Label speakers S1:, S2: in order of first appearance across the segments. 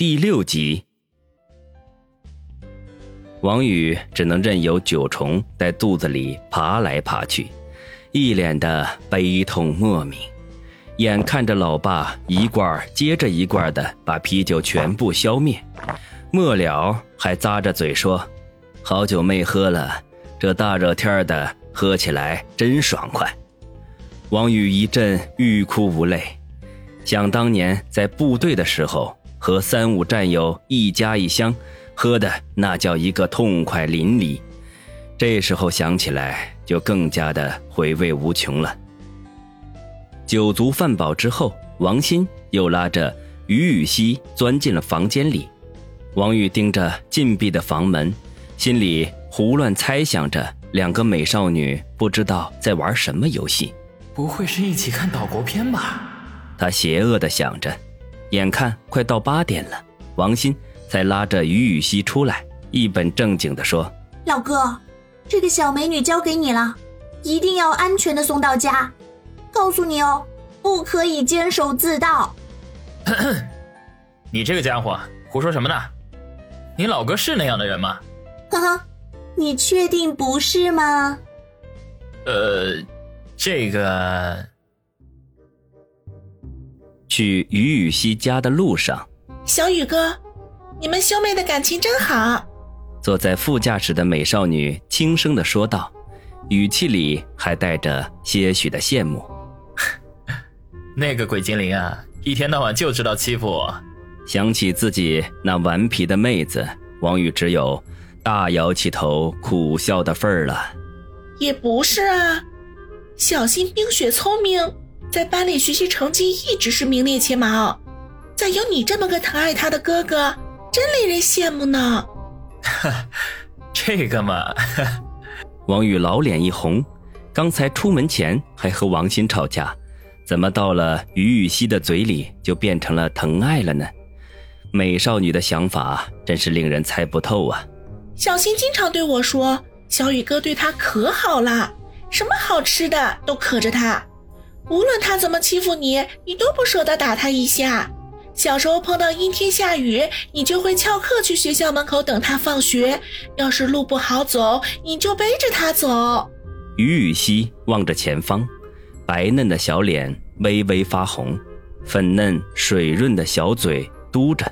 S1: 第六集，王宇只能任由九虫在肚子里爬来爬去，一脸的悲痛莫名。眼看着老爸一罐接着一罐的把啤酒全部消灭，末了还咂着嘴说：“好久没喝了，这大热天的喝起来真爽快。”王宇一阵欲哭无泪，想当年在部队的时候。和三五战友一家一箱，喝的那叫一个痛快淋漓。这时候想起来，就更加的回味无穷了。酒足饭饱之后，王鑫又拉着于雨溪钻进了房间里。王玉盯着禁闭的房门，心里胡乱猜想着两个美少女不知道在玩什么游戏。
S2: 不会是一起看岛国片吧？
S1: 他邪恶的想着。眼看快到八点了，王鑫才拉着于雨溪出来，一本正经地说：“
S3: 老哥，这个小美女交给你了，一定要安全的送到家。告诉你哦，不可以监守自盗。”
S2: 你这个家伙胡说什么呢？你老哥是那样的人吗？
S3: 呵呵，你确定不是吗？
S2: 呃，这个。
S1: 去于雨溪家的路上，
S4: 小雨哥，你们兄妹的感情真好。
S1: 坐在副驾驶的美少女轻声的说道，语气里还带着些许的羡慕。
S2: 那个鬼精灵啊，一天到晚就知道欺负我。
S1: 想起自己那顽皮的妹子，王宇只有大摇起头苦笑的份儿了。
S4: 也不是啊，小心冰雪聪明。在班里学习成绩一直是名列前茅，再有你这么个疼爱他的哥哥，真令人羡慕呢。
S2: 哈，这个嘛，
S1: 王宇老脸一红，刚才出门前还和王鑫吵架，怎么到了于雨溪的嘴里就变成了疼爱了呢？美少女的想法真是令人猜不透啊。
S4: 小新经常对我说，小雨哥对他可好了，什么好吃的都可着他。无论他怎么欺负你，你都不舍得打他一下。小时候碰到阴天下雨，你就会翘课去学校门口等他放学。要是路不好走，你就背着他走。
S1: 于雨溪望着前方，白嫩的小脸微微发红，粉嫩水润的小嘴嘟着，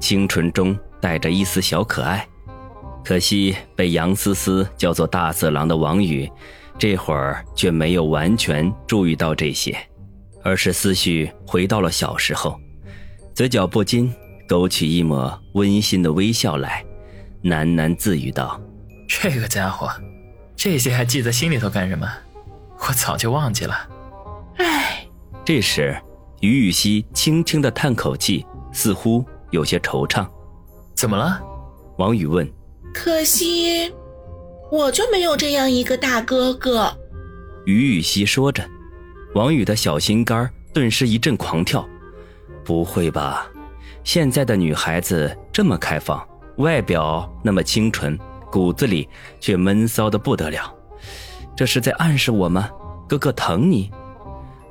S1: 清纯中带着一丝小可爱。可惜被杨思思叫做大色狼的王宇。这会儿却没有完全注意到这些，而是思绪回到了小时候，嘴角不禁勾起一抹温馨的微笑来，喃喃自语道：“
S2: 这个家伙，这些还记在心里头干什么？我早就忘记了。”
S4: 唉。
S1: 这时，于雨溪轻轻的叹口气，似乎有些惆怅。
S2: “怎么了？”
S1: 王宇问。
S4: “可惜。”我就没有这样一个大哥哥，
S1: 于雨溪说着，王宇的小心肝顿时一阵狂跳。不会吧？现在的女孩子这么开放，外表那么清纯，骨子里却闷骚的不得了。这是在暗示我吗？哥哥疼你？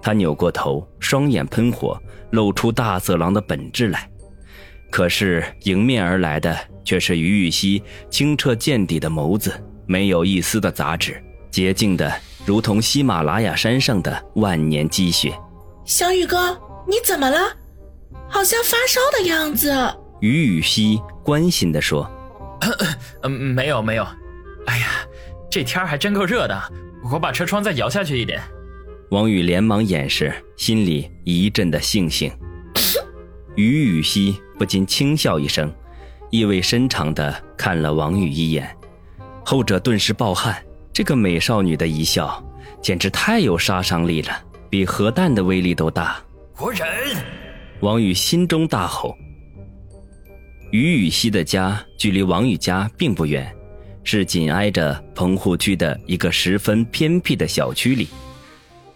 S1: 他扭过头，双眼喷火，露出大色狼的本质来。可是迎面而来的却是于雨溪清澈见底的眸子。没有一丝的杂质，洁净的如同喜马拉雅山上的万年积雪。
S4: 小雨哥，你怎么了？好像发烧的样子。
S1: 于雨溪关心地说：“
S2: 嗯，没有没有。哎呀，这天还真够热的，我把车窗再摇下去一点。”
S1: 王宇连忙掩饰，心里一阵的悻悻。于雨溪不禁轻笑一声，意味深长地看了王宇一眼。后者顿时暴汗，这个美少女的一笑，简直太有杀伤力了，比核弹的威力都大。
S2: 我忍！
S1: 王宇心中大吼。于雨溪的家距离王宇家并不远，是紧挨着棚户区的一个十分偏僻的小区里。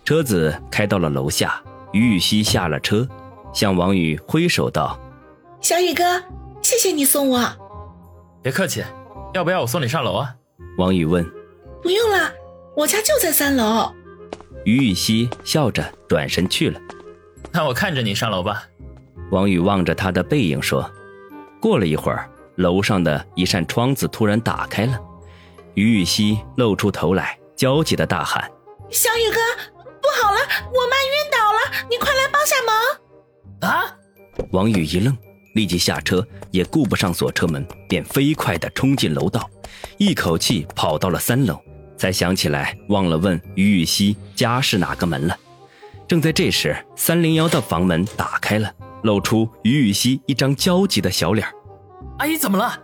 S1: 车子开到了楼下，于雨溪下了车，向王宇挥手道：“
S4: 小宇哥，谢谢你送我。”
S2: 别客气，要不要我送你上楼啊？
S1: 王宇问：“
S4: 不用了，我家就在三楼。”
S1: 于雨溪笑着转身去了。
S2: 那我看着你上楼吧。
S1: 王宇望着他的背影说：“过了一会儿，楼上的一扇窗子突然打开了，于雨溪露出头来，焦急的大喊：“
S4: 小宇哥，不好了，我妈晕倒了，你快来帮下忙！”
S2: 啊！
S1: 王宇一愣，立即下车，也顾不上锁车门，便飞快地冲进楼道，一口气跑到了三楼，才想起来忘了问于雨溪家是哪个门了。正在这时，三零幺的房门打开了，露出于雨溪一张焦急的小脸。
S2: 阿姨怎么了？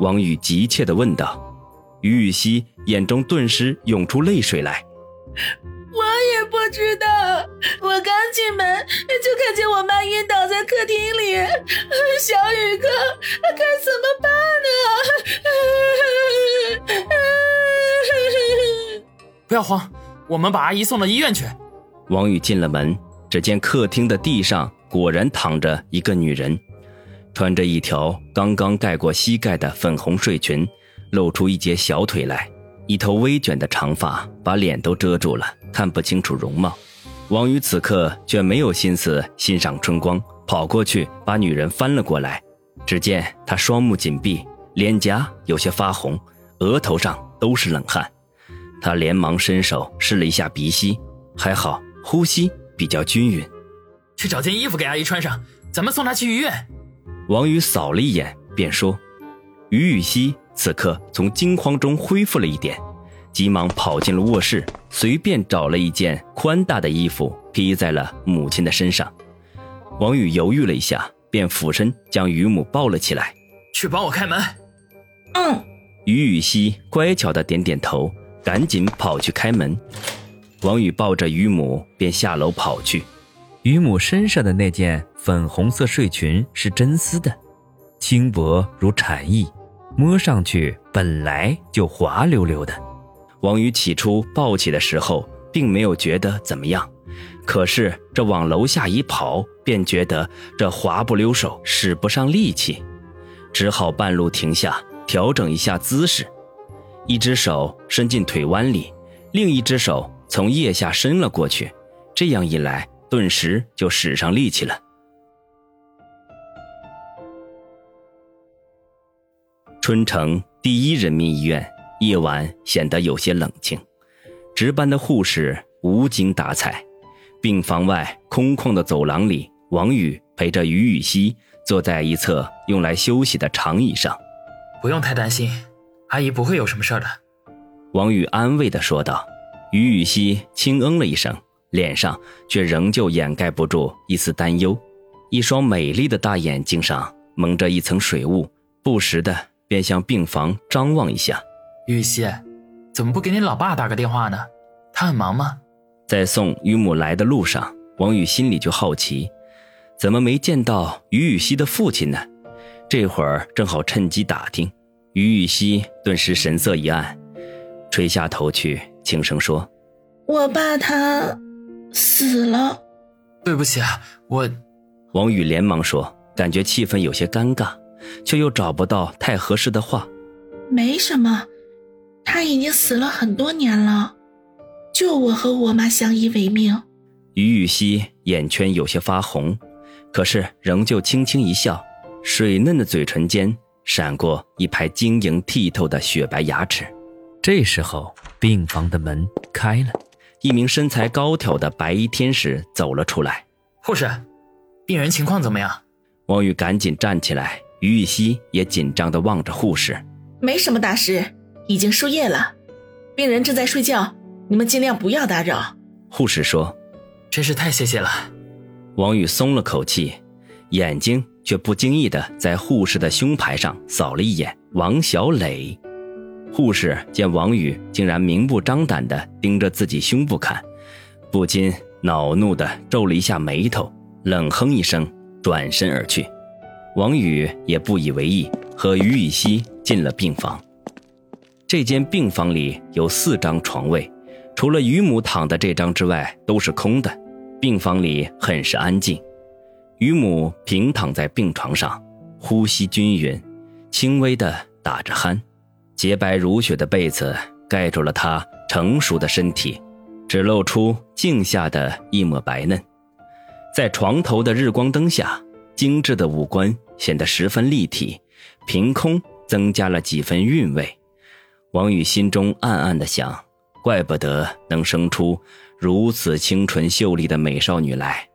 S1: 王宇急切地问道。于雨溪眼中顿时涌出泪水来。
S4: 我也不知道，我刚进门就看见我妈晕倒在客厅里。小雨哥，该怎么办
S2: 呢？不要慌，我们把阿姨送到医院去。
S1: 王宇进了门，只见客厅的地上果然躺着一个女人，穿着一条刚刚盖过膝盖的粉红睡裙，露出一截小腿来。一头微卷的长发把脸都遮住了，看不清楚容貌。王宇此刻却没有心思欣赏春光，跑过去把女人翻了过来。只见她双目紧闭，脸颊有些发红，额头上都是冷汗。他连忙伸手试了一下鼻息，还好，呼吸比较均匀。
S2: 去找件衣服给阿姨穿上，咱们送她去医院。
S1: 王宇扫了一眼，便说：“于雨溪。”此刻从惊慌中恢复了一点，急忙跑进了卧室，随便找了一件宽大的衣服披在了母亲的身上。王宇犹豫了一下，便俯身将于母抱了起来，
S2: 去帮我开门。
S4: 嗯，
S1: 于雨溪乖巧的点点头，赶紧跑去开门。王宇抱着于母便下楼跑去。
S5: 于母身上的那件粉红色睡裙是真丝的，轻薄如蝉翼。摸上去本来就滑溜溜的，
S1: 王宇起初抱起的时候并没有觉得怎么样，可是这往楼下一跑，便觉得这滑不溜手，使不上力气，只好半路停下，调整一下姿势，一只手伸进腿弯里，另一只手从腋下伸了过去，这样一来，顿时就使上力气了。春城第一人民医院夜晚显得有些冷清，值班的护士无精打采。病房外空旷的走廊里，王宇陪着于雨溪坐在一侧用来休息的长椅上。
S2: 不用太担心，阿姨不会有什么事的。
S1: 王宇安慰地说道。于雨溪轻嗯了一声，脸上却仍旧掩盖不住一丝担忧，一双美丽的大眼睛上蒙着一层水雾，不时的。便向病房张望一下，
S2: 玉溪，怎么不给你老爸打个电话呢？他很忙吗？
S1: 在送于母来的路上，王宇心里就好奇，怎么没见到于雨溪的父亲呢？这会儿正好趁机打听。于雨溪顿时神色一暗，垂下头去，轻声说：“
S4: 我爸他死了。”
S2: 对不起啊，我……
S1: 王宇连忙说，感觉气氛有些尴尬。却又找不到太合适的话。
S4: 没什么，他已经死了很多年了，就我和我妈相依为命。
S1: 于雨溪眼圈有些发红，可是仍旧轻轻一笑，水嫩的嘴唇间闪过一排晶莹剔透的雪白牙齿。
S5: 这时候，病房的门开了，
S1: 一名身材高挑的白衣天使走了出来。
S2: 护士，病人情况怎么样？
S1: 王宇赶紧站起来。于雨溪也紧张地望着护士，
S4: 没什么大事，已经输液了，病人正在睡觉，你们尽量不要打扰。
S1: 护士说：“
S2: 真是太谢谢了。”
S1: 王宇松了口气，眼睛却不经意的在护士的胸牌上扫了一眼。王小磊，护士见王宇竟然明目张胆的盯着自己胸部看，不禁恼怒的皱了一下眉头，冷哼一声，转身而去。王宇也不以为意，和于雨溪进了病房。这间病房里有四张床位，除了于母躺的这张之外，都是空的。病房里很是安静。于母平躺在病床上，呼吸均匀，轻微的打着鼾。洁白如雪的被子盖住了她成熟的身体，只露出颈下的一抹白嫩。在床头的日光灯下。精致的五官显得十分立体，凭空增加了几分韵味。王宇心中暗暗的想：怪不得能生出如此清纯秀丽的美少女来，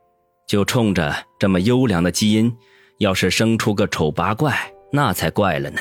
S1: 就冲着这么优良的基因，要是生出个丑八怪，那才怪了呢。